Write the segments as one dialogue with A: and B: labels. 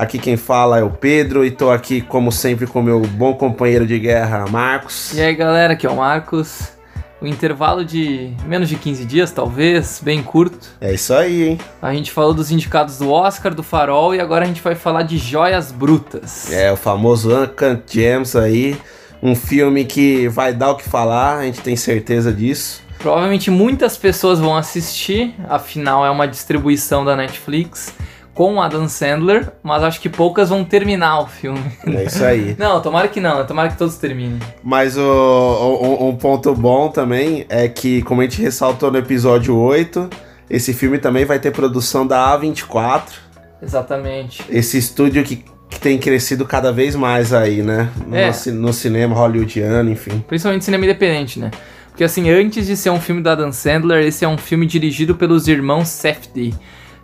A: Aqui quem fala é o Pedro e tô aqui, como sempre, com meu bom companheiro de guerra, Marcos.
B: E aí galera, aqui é o Marcos. O intervalo de menos de 15 dias, talvez, bem curto.
A: É isso aí, hein?
B: A gente falou dos indicados do Oscar, do Farol e agora a gente vai falar de Joias Brutas.
A: É o famoso Uncut Gems aí. Um filme que vai dar o que falar, a gente tem certeza disso.
B: Provavelmente muitas pessoas vão assistir, afinal é uma distribuição da Netflix com Adam Sandler, mas acho que poucas vão terminar o filme.
A: É isso aí.
B: Não, tomara que não, tomara que todos terminem.
A: Mas o, o- um ponto bom também é que, como a gente ressaltou no episódio 8, esse filme também vai ter produção da A24,
B: Exatamente.
A: esse estúdio que, que tem crescido cada vez mais aí, né? No,
B: É.
A: no cinema hollywoodiano, enfim.
B: Principalmente cinema independente, né? Porque assim, antes de ser um filme do Adam Sandler, esse é um filme dirigido pelos irmãos Safdie.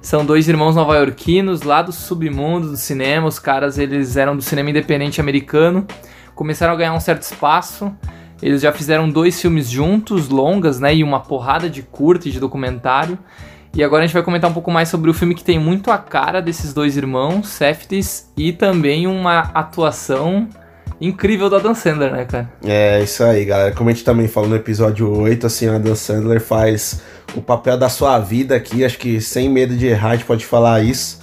B: São dois irmãos nova-iorquinos lá do submundo do cinema. Os caras, eles eram do cinema independente americano. Começaram a ganhar um certo espaço. Eles já fizeram dois filmes juntos, longas, né? E uma porrada de curta e de documentário. E agora a gente vai comentar um pouco mais sobre o filme que tem muito a cara desses dois irmãos, Safdies, e também uma atuação incrível do Adam Sandler, né, cara?
A: É isso aí, galera. Como a gente também falou no episódio 8, assim, a Dan Sandler faz o papel da sua vida aqui, acho que sem medo de errar, a gente pode falar isso,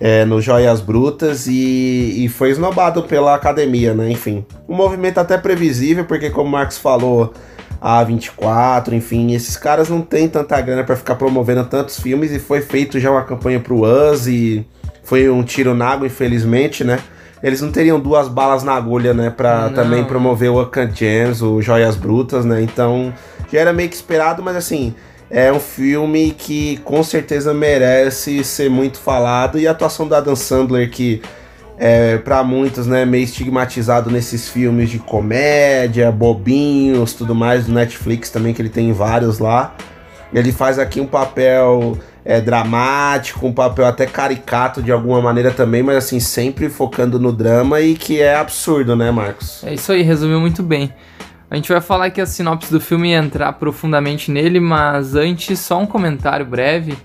A: é, no Joias Brutas e, e foi esnobado pela academia, né? Enfim, um movimento até previsível, porque como o Marcos falou, a 24, enfim, esses caras não têm tanta grana pra ficar promovendo tantos filmes e foi feito já uma campanha pro Us e foi um tiro na água, infelizmente, né? Eles não teriam duas balas na agulha, né? Pra
B: Não.
A: também promover o Uncut Gems, o Joias Brutas, né? Então, já era meio que esperado, mas assim, é um filme que com certeza merece ser muito falado. E a atuação da Adam Sandler, que é, para muitos, né, meio estigmatizado nesses filmes de comédia, bobinhos, tudo mais do Netflix também, que ele tem vários lá. Ele faz aqui um papel é, dramático, um papel até caricato de alguma maneira também, mas assim, sempre focando no drama e que é absurdo, né, Marcos?
B: É isso aí, resumiu muito bem. A gente vai falar aqui a sinopse do filme e entrar profundamente nele, mas antes, só um comentário breve.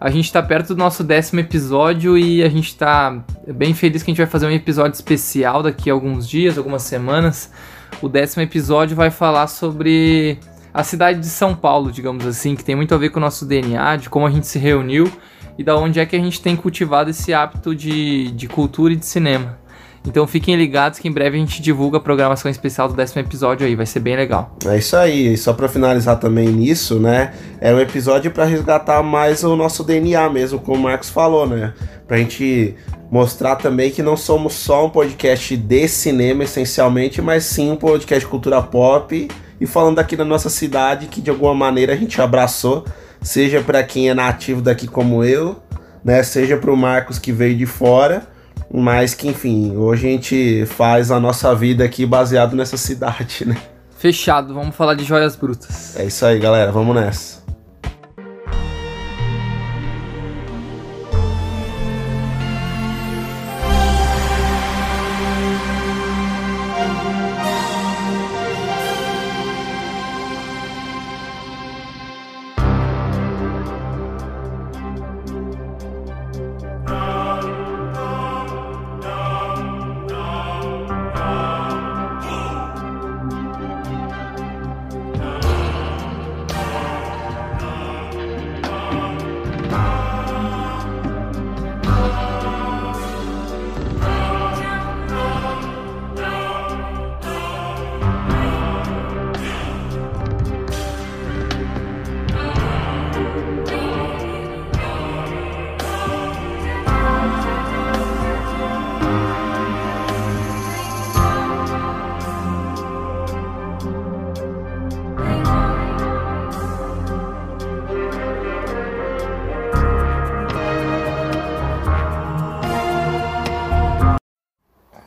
B: A gente tá perto do nosso décimo episódio e a gente tá bem feliz que a gente vai fazer um episódio especial daqui a alguns dias, algumas semanas. O décimo episódio vai falar sobre a cidade de São Paulo, digamos assim, que tem muito a ver com o nosso DNA, de como a gente se reuniu e da onde é que a gente tem cultivado esse hábito de, de cultura e de cinema. Então fiquem ligados que em breve a gente divulga a programação especial do décimo episódio aí, vai ser bem legal.
A: É isso aí, e só pra finalizar também nisso, né? É um episódio pra resgatar mais o nosso DNA mesmo, como o Marcos falou, né? Pra gente mostrar também que não somos só um podcast de cinema essencialmente, mas sim um podcast de cultura pop e falando aqui da nossa cidade que de alguma maneira a gente abraçou, seja pra quem é nativo daqui como eu, né? Seja pro Marcos que veio de fora. Mas que, enfim, hoje a gente faz a nossa vida aqui baseado nessa cidade, né?
B: Fechado, vamos falar de joias brutas.
A: É isso aí, galera. Vamos nessa.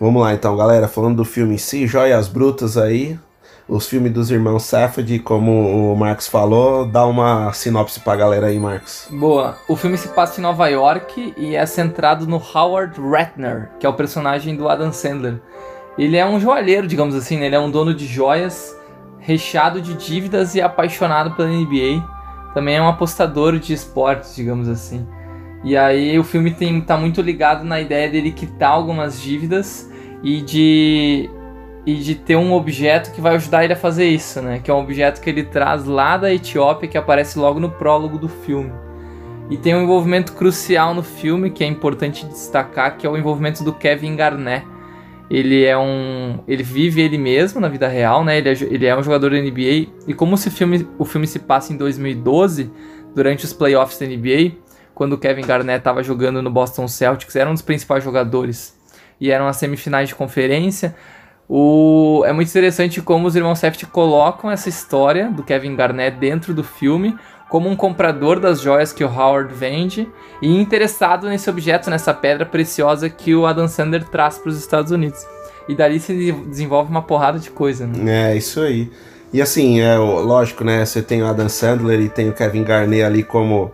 A: Vamos lá então, galera. Falando do filme em si, Joias Brutas aí. Os filmes dos irmãos Safed, como o Marcos falou, dá uma sinopse pra galera aí, Marcos.
B: Boa. O filme se passa em Nova York e é centrado no Howard Ratner, que é o personagem do Adam Sandler. Ele é um joalheiro, digamos assim, né? Ele é um dono de joias, recheado de dívidas e apaixonado pela NBA. Também é um apostador de esportes, digamos assim. E aí o filme tem, tá muito ligado na ideia dele quitar algumas dívidas e de e de ter um objeto que vai ajudar ele a fazer isso, né? Que é um objeto que ele traz lá da Etiópia que aparece logo no prólogo do filme. E tem um envolvimento crucial no filme que é importante destacar, que é o envolvimento do Kevin Garnett. Ele é um, ele vive ele mesmo na vida real, né? Ele é, ele é um jogador da NBA e como se filme, o filme se passa em 2012, durante os playoffs da NBA, quando o Kevin Garnett estava jogando no Boston Celtics, era um dos principais jogadores e eram as semifinais de conferência. O... É muito interessante como os irmãos Safety colocam essa história do Kevin Garnett dentro do filme como um comprador das joias que o Howard vende e interessado nesse objeto, nessa pedra preciosa que o Adam Sandler traz para os Estados Unidos. E dali se desenvolve uma porrada de coisa,
A: né? É, isso aí. E assim, é lógico, né? Você tem o Adam Sandler e tem o Kevin Garnett ali como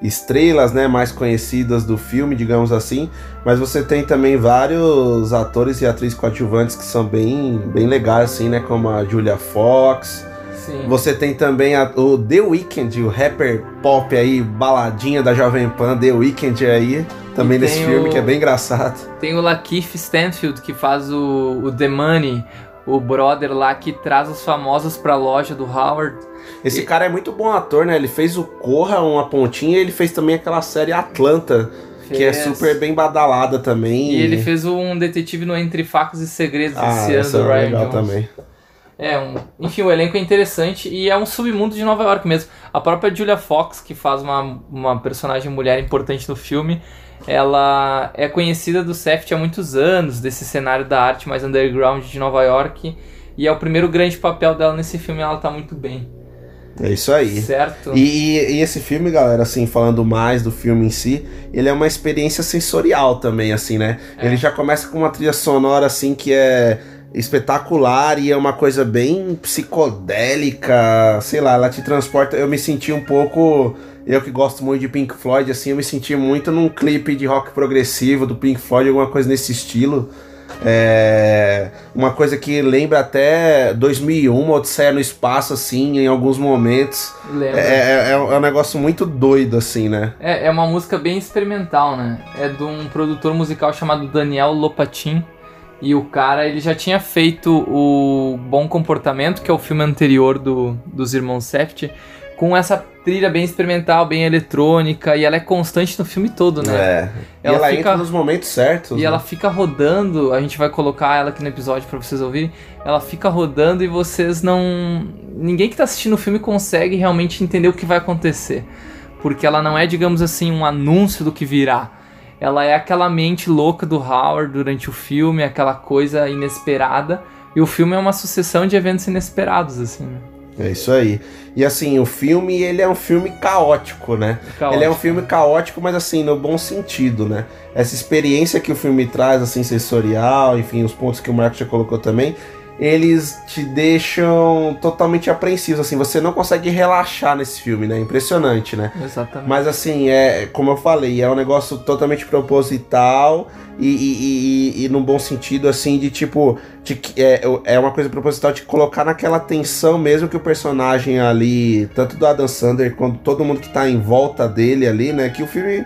A: estrelas, né, mais conhecidas do filme, digamos assim, mas você tem também vários atores e atrizes coadjuvantes que são bem, bem legais, assim, né, como a Julia Fox.
B: Sim.
A: Você tem também a, o The Weeknd, o rapper pop aí, baladinha da Jovem Pan, The Weeknd aí, também nesse filme,
B: o-
A: que é bem engraçado.
B: Tem o Lakeith Stanfield que faz o, o The Money, o brother lá que traz os famosos pra loja do Howard.
A: Esse
B: E-
A: cara é muito bom ator, né? Ele fez o Corra, uma pontinha, e ele fez também aquela série Atlanta, que é
B: Fez.
A: super bem badalada também.
B: E ele fez um detetive no Entre Facos e Segredos
A: ah,
B: esse ano
A: é
B: Ryan
A: legal
B: Jones.
A: também.
B: É, um, enfim, o elenco é interessante e é um submundo de Nova York mesmo. A própria Julia Fox, que faz uma, uma personagem mulher importante no filme, ela é conhecida do Seft há muitos anos, desse cenário da arte mais underground de Nova York. E é o primeiro grande papel dela nesse filme ela tá muito bem.
A: É isso aí.
B: Certo?
A: E, e- e esse filme, galera, assim, falando mais do filme em si, ele é uma experiência sensorial também, assim, né?
B: É.
A: Ele já começa com uma trilha sonora, assim, que é espetacular e é uma coisa bem psicodélica, sei lá, ela te transporta. Eu me senti um pouco. Eu que gosto muito de Pink Floyd, assim, eu me senti muito num clipe de rock progressivo do Pink Floyd, alguma coisa nesse estilo. É uma coisa que lembra até 2001, Odisseia no Espaço, assim, em alguns momentos.
B: Lembra?
A: É, é, é um negócio muito doido, assim, né?
B: É, é uma música bem experimental, né? É de um produtor musical chamado Daniel Lopatin. E o cara, ele já tinha feito o Bom Comportamento, que é o filme anterior do, dos Irmãos Seft, com essa trilha bem experimental, bem eletrônica, e ela é constante no filme todo, né?
A: É.
B: Ela
A: ela
B: fica-
A: entra nos momentos certos.
B: E
A: né?
B: ela fica rodando, a gente vai colocar ela aqui no episódio pra vocês ouvirem. Ela fica rodando e vocês não. Ninguém que tá assistindo o filme consegue realmente entender o que vai acontecer. Porque ela não é, digamos assim, um anúncio do que virá. Ela é aquela mente louca do Howard durante o filme, aquela coisa inesperada. E o filme é uma sucessão de eventos inesperados, assim, né?
A: É isso aí. E assim, o filme, ele é um filme caótico, né?
B: Caótico.
A: Ele é um filme caótico, mas assim, no bom sentido, né? Essa experiência que o filme traz, assim, sensorial, enfim, os pontos que o Marcos já colocou também, eles te deixam totalmente apreensivos, assim, você não consegue relaxar nesse filme, né? Impressionante, né?
B: Exatamente.
A: Mas assim, é como eu falei, é um negócio totalmente proposital e, e, e, e num bom sentido, assim, de tipo. De, é, é uma coisa proposital de colocar naquela tensão mesmo que o personagem ali, tanto do Adam Sandler quanto todo mundo que tá em volta dele ali, né? Que o filme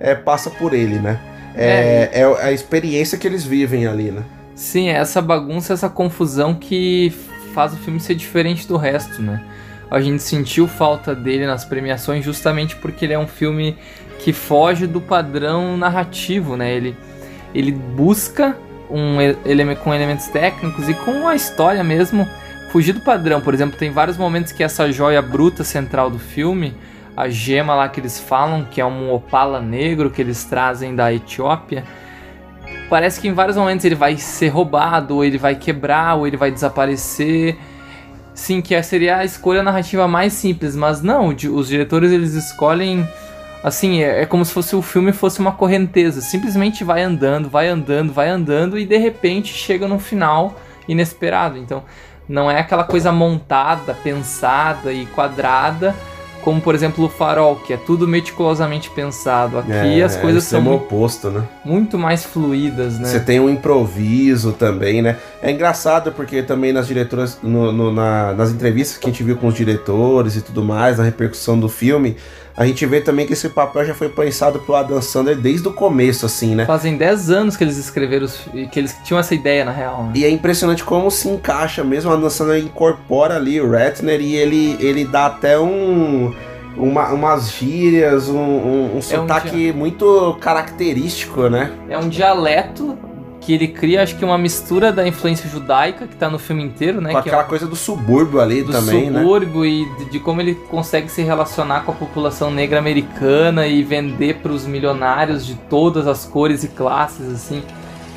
A: é, passa por ele, né? É, é a experiência que eles vivem ali, né?
B: Sim, é essa bagunça, essa confusão que faz o filme ser diferente do resto, né? A gente sentiu falta dele nas premiações justamente porque ele é um filme que foge do padrão narrativo, né? Ele, ele busca um e- eleme- com elementos técnicos e com a história mesmo fugir do padrão. Por exemplo, tem vários momentos que essa joia bruta central do filme, a gema lá que eles falam, que é um opala negro que eles trazem da Etiópia, parece que em vários momentos ele vai ser roubado, ou ele vai quebrar, ou ele vai desaparecer. Sim, que seria a escolha narrativa mais simples, mas não, os diretores eles escolhem Assim, é, é como se fosse o filme fosse uma correnteza. Simplesmente vai andando, vai andando, vai andando e de repente chega no final inesperado. Então, não é aquela coisa montada, pensada e quadrada, como por exemplo o Farol, que é tudo meticulosamente pensado. Aqui
A: É,
B: as coisas
A: é
B: são
A: extremo
B: mu-
A: oposto, né?
B: muito mais fluídas, né?
A: Você tem um improviso também, né? É engraçado porque também nas diretoras, no- no- na- nas entrevistas que a gente viu com os diretores e tudo mais, na repercussão do filme, a gente vê também que esse papel já foi pensado pro Adam Sandler desde o começo, assim, né?
B: Fazem 10 anos que eles escreveram, os, que eles tinham essa ideia na real. Né?
A: E é impressionante como se encaixa mesmo, a Dan Sandler incorpora ali o Ratner e ele, ele dá até um... Uma, umas gírias, um, um, um sotaque muito característico, né?
B: É um dialeto que ele cria, acho que uma mistura da influência judaica que tá no filme inteiro, né?
A: Com
B: que é
A: aquela coisa do subúrbio ali
B: do
A: também, né?
B: subúrbio e de, de como ele consegue se relacionar com a população negra americana e vender para os milionários de todas as cores e classes, assim.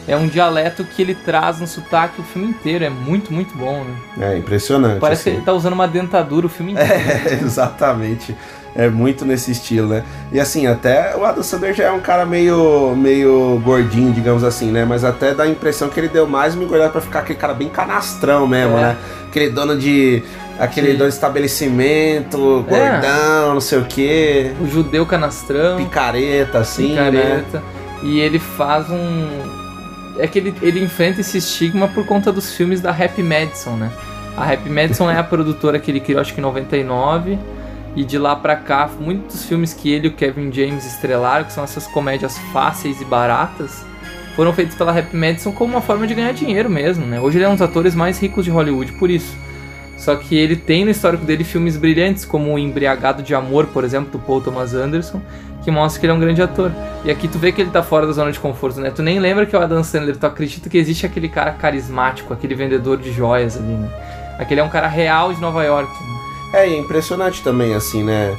B: É um dialeto que ele traz no sotaque o filme inteiro, é muito, muito bom, né?
A: É impressionante.
B: Parece que
A: assim.
B: ele tá usando uma dentadura o filme inteiro.
A: É, exatamente. É muito nesse estilo, né? E assim, até o Adam Sandler já é um cara meio, meio gordinho, digamos assim, né? Mas até dá a impressão que ele deu mais uma engordada pra ficar aquele cara bem canastrão mesmo,
B: É.
A: né? Aquele dono de. Aquele
B: Sim.
A: dono de estabelecimento,
B: É.
A: gordão, não sei o quê.
B: O judeu canastrão.
A: Picareta, assim, né?
B: picareta. E ele faz um. É que ele, ele enfrenta esse estigma por conta dos filmes da Happy Madison, né? A Happy Madison é a produtora que ele criou, acho que em 99. E de lá pra cá, muitos filmes que ele e o Kevin James estrelaram, que são essas comédias fáceis e baratas, foram feitos pela Happy Madison como uma forma de ganhar dinheiro mesmo, né? Hoje ele é um dos atores mais ricos de Hollywood por isso. Só que ele tem no histórico dele filmes brilhantes, como o Embriagado de Amor, por exemplo, do Paul Thomas Anderson, que mostra que ele é um grande ator. E aqui tu vê que ele tá fora da zona de conforto, né? Tu nem lembra que é o Adam Sandler, tu acredita que existe aquele cara carismático, aquele vendedor de joias ali, né? Aquele é um cara real de Nova York. né?
A: É, é impressionante também, assim, né?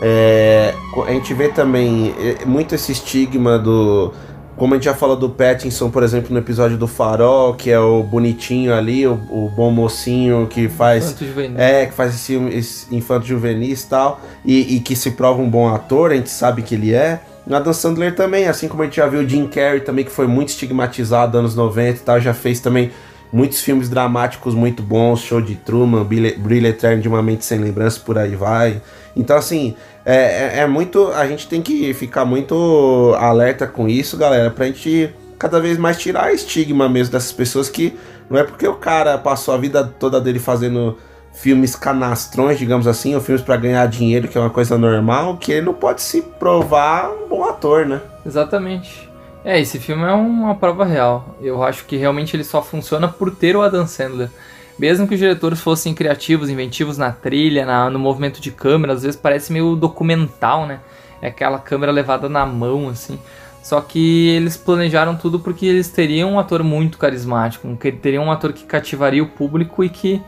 A: É, a gente vê também é, muito esse estigma do. Como a gente já falou do Pattinson, por exemplo, no episódio do Farol, que é o bonitinho ali, o, o bom mocinho que faz.
B: Tanto juvenil.
A: É, que faz esse, esse infanto juvenis e tal, e, e que se prova um bom ator, a gente sabe que ele é. No Adam Sandler também, assim como a gente já viu o Jim Carrey também, que foi muito estigmatizado anos 90 e tal, já fez também muitos filmes dramáticos muito bons, Show de Truman, Brilho Eterno de uma Mente Sem Lembrança, por aí vai. Então, assim, é, é, é muito. A gente tem que ficar muito alerta com isso, galera, pra gente cada vez mais tirar estigma mesmo dessas pessoas que não é porque o cara passou a vida toda dele fazendo filmes canastrões, digamos assim, ou filmes pra ganhar dinheiro, que é uma coisa normal, que ele não pode se provar um bom ator, né?
B: Exatamente. É, esse filme é uma prova real. Eu acho que realmente ele só funciona por ter o Adam Sandler. Mesmo que os diretores fossem criativos, inventivos na trilha, na- no movimento de câmera, às vezes parece meio documental, né? É aquela câmera levada na mão, assim. Só que eles planejaram tudo porque eles teriam um ator muito carismático, teriam um ator que cativaria o público e que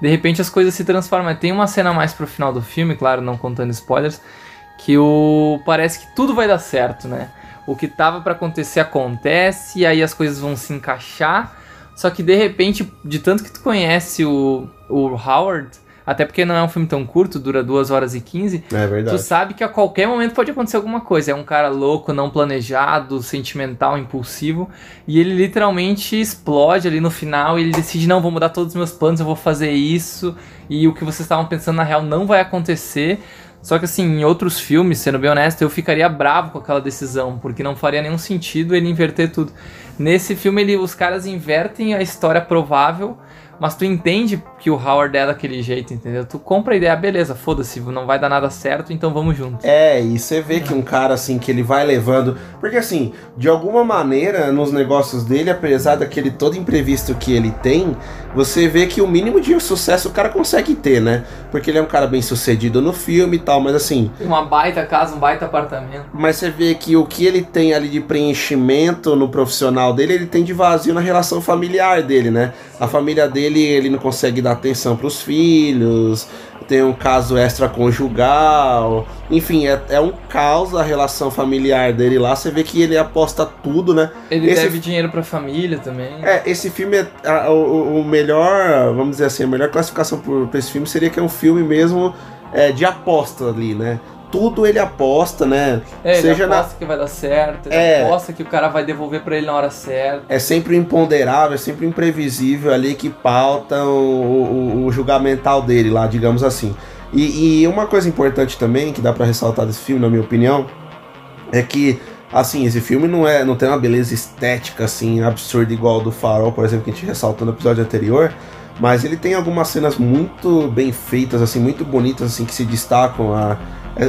B: de repente as coisas se transformam. Tem uma cena mais pro final do filme, claro, não contando spoilers, que o parece que tudo vai dar certo, né? O que tava pra acontecer acontece e aí as coisas vão se encaixar. Só que de repente, de tanto que tu conhece o, o Howard, até porque não é um filme tão curto, dura 2 horas e 15,
A: É
B: Tu
A: verdade.
B: sabe que a qualquer momento pode acontecer alguma coisa. É um cara louco, não planejado, sentimental, impulsivo. E ele literalmente explode ali no final e ele decide: não, vou mudar todos os meus planos, eu vou fazer isso. E o que vocês estavam pensando na real não vai acontecer. Só que assim, em outros filmes, sendo bem honesto, eu ficaria bravo com aquela decisão, porque não faria nenhum sentido ele inverter tudo. Nesse filme, ele, os caras invertem a história provável, mas tu entende que o Howard é daquele jeito, entendeu? Tu compra a ideia, beleza, foda-se, não vai dar nada certo, então vamos juntos.
A: É, e você vê que um cara assim que ele vai levando. Porque assim, de alguma maneira, nos negócios dele, apesar daquele todo imprevisto que ele tem, você vê que o mínimo de sucesso o cara consegue ter, né? Porque ele é um cara bem sucedido no filme e tal, mas assim.
B: Uma baita casa, um baita apartamento.
A: Mas você vê que o que ele tem ali de preenchimento no profissional dele, ele tem de vazio na relação familiar dele, né? A família dele, ele não consegue dar atenção pros filhos, tem um caso extraconjugal, enfim, é, é um caos a relação familiar dele lá. Você vê que ele aposta tudo, né?
B: Ele
A: Esse-
B: deve dinheiro pra família também.
A: É, esse filme é a- o, o melhor, vamos dizer assim, a melhor classificação pra esse filme seria que é um filme mesmo é, de aposta ali, né? Tudo ele aposta, né?
B: É, ele
A: Seja na-
B: aposta que vai dar certo, ele
A: É.
B: aposta que o cara vai devolver pra ele na hora certa.
A: É sempre imponderável, é sempre imprevisível ali que pauta o, o, o julgamental dele lá, digamos assim. E, e uma coisa importante também que dá pra ressaltar desse filme, na minha opinião, é que assim, esse filme não é não tem uma beleza estética assim absurda igual do Farol, por exemplo, que a gente ressaltou no episódio anterior, mas ele tem algumas cenas muito bem feitas assim, muito bonitas assim que se destacam a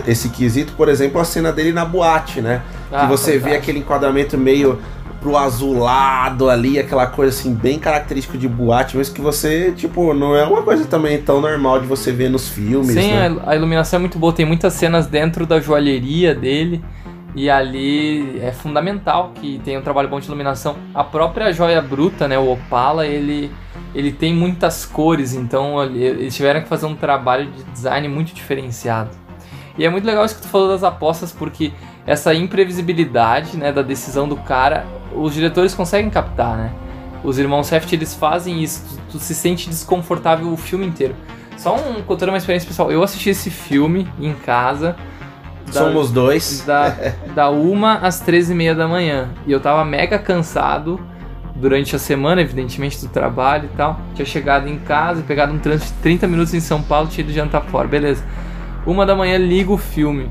A: esse quesito, por exemplo, a cena dele na boate, né?
B: Ah,
A: que você vê
B: fantástico.
A: aquele enquadramento meio pro azulado ali, aquela coisa assim, bem característico de boate, mas que você, tipo, não é uma coisa também tão normal de você ver nos filmes,
B: Sim,
A: né?
B: a iluminação é muito boa, tem muitas cenas dentro da joalheria dele. E ali é fundamental que tenha um trabalho bom de iluminação. A própria joia bruta, né, o Opala, ele, ele tem muitas cores, então ele- eles tiveram que fazer um trabalho de design muito diferenciado. E é muito legal isso que tu falou das apostas, porque essa imprevisibilidade né, da decisão do cara, os diretores conseguem captar, né? Os irmãos Seft, eles fazem isso, tu, tu se sente desconfortável o filme inteiro. Só um contando uma experiência pessoal, eu assisti esse filme em casa, da-
A: Somos dois.
B: da, da uma às 13 e meia da manhã. E eu tava mega cansado durante a semana, evidentemente, do trabalho e tal. Tinha chegado em casa, pegado um trânsito de 30 minutos em São Paulo, tinha ido jantar fora, beleza. Uma da manhã ligo o filme.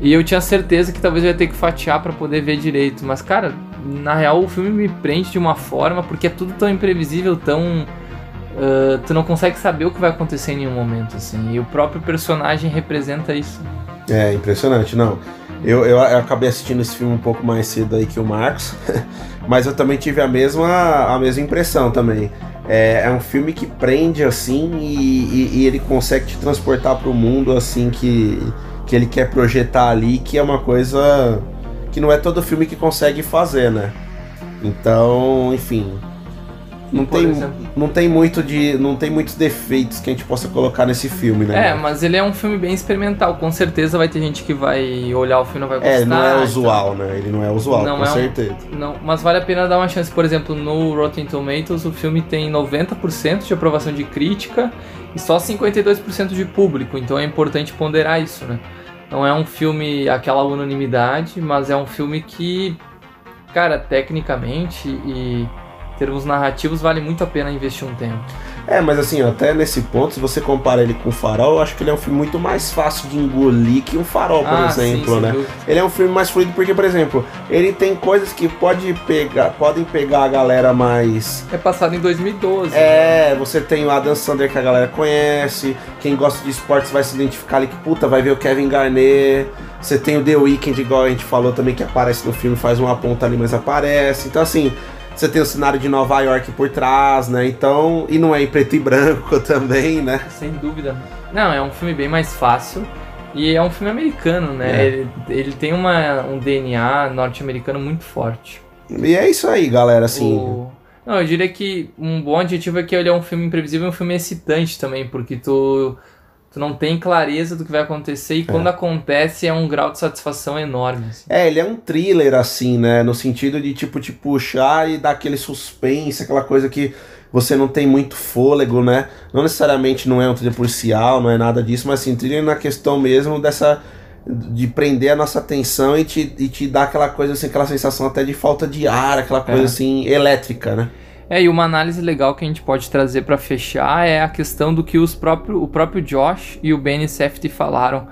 B: E eu tinha certeza que talvez eu ia ter que fatiar pra poder ver direito. Mas, cara, na real o filme me prende de uma forma porque é tudo tão imprevisível, tão. ah, tu não consegue saber o que vai acontecer em nenhum momento, assim. E o próprio personagem representa isso.
A: É, impressionante, não. Eu, eu, eu acabei assistindo esse filme um pouco mais cedo aí que o Marcos, mas eu também tive a mesma, a mesma impressão também. É, é um filme que prende assim e, e- e ele consegue te transportar para o mundo assim que, que ele quer projetar ali, que é uma coisa que não é todo filme que consegue fazer, né? Então, enfim, não tem,
B: exemplo?
A: não tem muito de, não tem muitos defeitos que a gente possa colocar nesse filme, né?
B: É, mas ele é um filme bem experimental. Com certeza vai ter gente que vai olhar o filme e não vai gostar.
A: É, ele não é
B: então-
A: usual, né? Ele não é usual,
B: Não
A: com
B: é um-
A: certeza.
B: Não, mas vale a pena dar uma chance. Por exemplo, no Rotten Tomatoes, o filme tem 90% de aprovação de crítica e só 52% de público. Então é importante ponderar isso, né? Não é um filme aquela unanimidade, mas é um filme que, cara, tecnicamente e termos narrativos vale muito a pena investir um tempo.
A: É, mas assim, até nesse ponto, se você compara ele com o Farol, eu acho que ele é um filme muito mais fácil de engolir que o Farol, por
B: Ah, sim,
A: exemplo,
B: sem
A: né?
B: dúvida.
A: Ele é um filme mais fluido porque, por exemplo, ele tem coisas que pode pegar, podem pegar a galera mais.
B: É passado em 2012. né?
A: É, você tem o Adam Sandler que a galera conhece, quem gosta de esportes vai se identificar ali que puta, vai ver o Kevin Garnett. Você tem o The Weeknd, igual a gente falou também, que aparece no filme, faz uma ponta ali, mas aparece. Então, assim, você tem o cenário de Nova York por trás, né? Então, e não é em preto e branco também, né?
B: Sem dúvida. Não, é um filme bem mais fácil. E é um filme americano, né?
A: É.
B: Ele, ele tem uma, um DNA norte-americano muito forte.
A: E é isso aí, galera, assim.
B: O- Não, eu diria que um bom adjetivo é que ele é um filme imprevisível e um filme excitante também, porque tu, tu não tem clareza do que vai acontecer e quando acontece é um grau de satisfação enorme. assim.
A: É, ele é um thriller, assim, né? No sentido de, tipo, te puxar e dar aquele suspense, aquela coisa que você não tem muito fôlego, né? Não necessariamente não é um thriller policial, não é nada disso, mas assim, thriller na questão mesmo dessa. de prender a nossa atenção e te, e te dar aquela coisa, assim, aquela sensação até de falta de ar, aquela coisa,
B: É.
A: assim, elétrica, né?
B: É, e uma análise legal que a gente pode trazer pra fechar é a questão do que os próprio, o próprio Josh e o Benny Safdie falaram.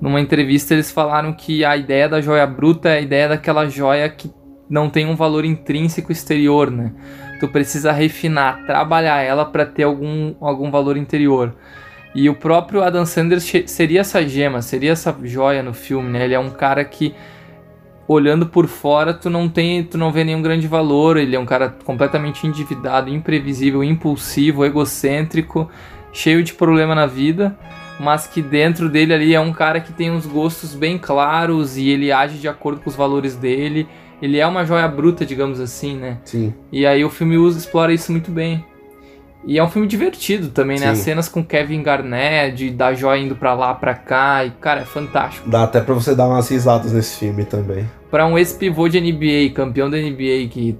B: Numa entrevista eles falaram que a ideia da joia bruta é a ideia daquela joia que não tem um valor intrínseco exterior, né? Tu precisa refinar, trabalhar ela para ter algum, algum valor interior. E o próprio Adam Sanders seria essa gema, seria essa joia no filme, né? Ele é um cara que olhando por fora, tu não tem, tu não vê nenhum grande valor. Ele é um cara completamente endividado, imprevisível, impulsivo, egocêntrico, cheio de problema na vida, mas que dentro dele ali é um cara que tem uns gostos bem claros e ele age de acordo com os valores dele. Ele é uma joia bruta, digamos assim, né?
A: Sim.
B: E aí o filme usa, explora isso muito bem. E é um filme divertido também, né?
A: Sim.
B: As cenas com Kevin Garnett, de da joia indo pra lá, pra cá, e cara, é fantástico.
A: Dá até pra você dar umas risadas nesse filme também.
B: Pra um ex-pivô de NBA, campeão da NBA, que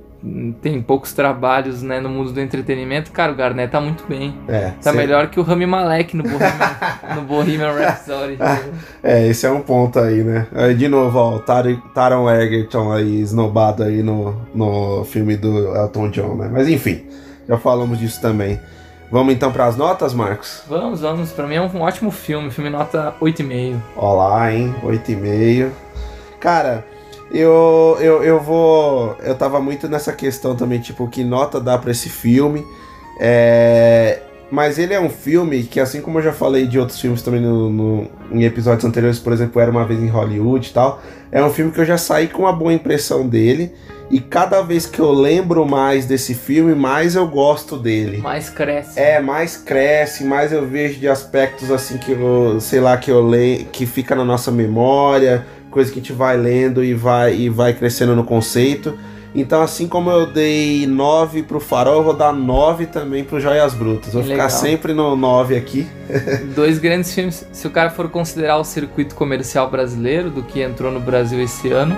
B: tem poucos trabalhos né, no mundo do entretenimento, cara, o Garnet tá muito bem.
A: É,
B: Tá
A: cê-
B: melhor que o Rami Malek no Bohemian, no Bohemian Rhapsody.
A: É, esse é um ponto aí, né? Aí, de novo, ó, o Tar- Taron Egerton aí, esnobado aí no, no filme do Elton John, né? Mas enfim, já falamos disso também. Vamos então pras notas, Marcos?
B: Vamos, vamos. Pra mim é um ótimo filme, filme nota 8,5.
A: Ó lá, hein? 8,5. Cara, eu, eu, eu vou. Eu tava muito nessa questão também, tipo, que nota dá pra esse filme. É. Mas ele é um filme que, assim como eu já falei de outros filmes também no, no- em episódios anteriores, por exemplo, Era Uma Vez em Hollywood e tal, é um filme que eu já saí com uma boa impressão dele. E cada vez que eu lembro mais desse filme, mais eu gosto dele.
B: Mais cresce.
A: É, mais cresce, mais eu vejo de aspectos assim que eu, sei lá, que eu leio, que fica na nossa memória, coisa que a gente vai lendo e vai e vai crescendo no conceito. Então, assim como eu dei 9 pro Farol, eu vou dar 9 também pro Joias Brutas. Vou
B: Legal.
A: ficar sempre no 9 aqui.
B: Dois grandes filmes. Se o cara for considerar o circuito comercial brasileiro, do que entrou no Brasil esse ano,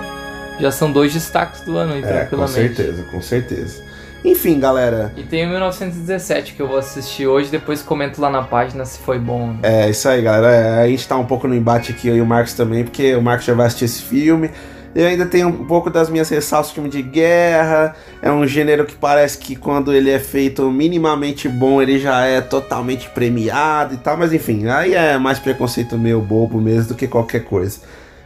B: já são dois destaques do ano aí,
A: É, com certeza, com certeza. Enfim, galera,
B: E tem o 1917 que eu vou assistir hoje, depois comento lá na página se foi bom. né?
A: É isso aí, galera. É, a gente tá um pouco no embate aqui, eu e o Marcos também, porque o Marcos já vai assistir esse filme. Eu ainda tenho um pouco das minhas ressalvas filme de guerra. É um gênero que parece que quando ele é feito minimamente bom, ele já é totalmente premiado e tal. Mas enfim, aí é mais preconceito meu bobo mesmo do que qualquer coisa.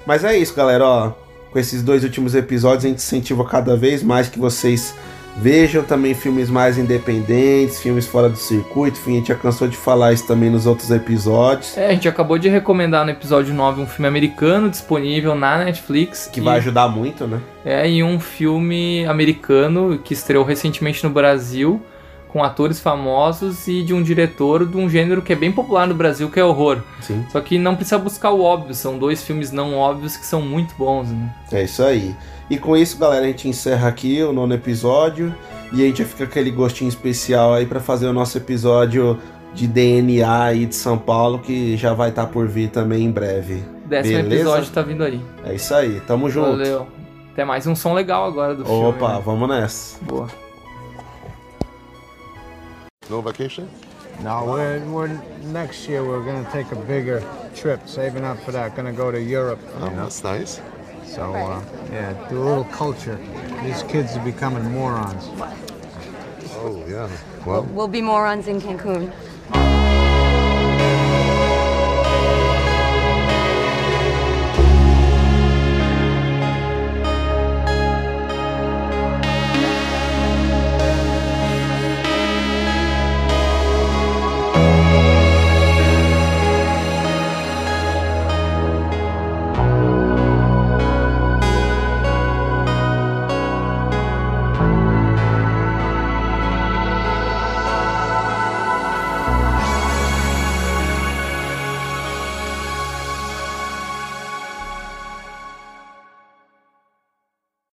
A: Mas é isso, galera. Ó, com esses dois últimos episódios, a gente incentiva cada vez mais que vocês Vejam também filmes mais independentes, filmes fora do circuito. Enfim, a gente já cansou de falar isso também nos outros episódios.
B: É, a gente acabou de recomendar no episódio 9 um filme americano disponível na Netflix.
A: Que
B: e-
A: vai ajudar muito, né?
B: É, e um filme americano que estreou recentemente no Brasil, com atores famosos e de um diretor de um gênero que é bem popular no Brasil, que é horror.
A: Sim.
B: Só que não precisa buscar o óbvio, são dois filmes não óbvios que são muito bons, né?
A: É isso aí. E com isso, galera, a gente encerra aqui o nono episódio. E a gente fica aquele gostinho especial aí pra fazer o nosso episódio de DNA aí de São Paulo, que já vai estar por vir também em breve.
B: Décimo
A: Beleza?
B: episódio tá vindo aí.
A: É isso aí, tamo junto.
B: Valeu. Até mais um som legal agora do filme.
A: Opa,
B: né?
A: vamos nessa.
B: Boa.
C: No vacation?
D: No, we're, we're next year we're gonna take a bigger trip, saving up for that. Gonna go to Europe.
C: Oh,
D: know?
C: that's nice.
D: So uh, yeah, do a little culture. These kids are becoming morons.
C: Oh, yeah. Well,
E: We'll be morons in Cancun.